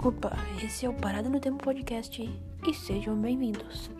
Opa, esse é o Parada no Tempo Podcast e sejam bem-vindos.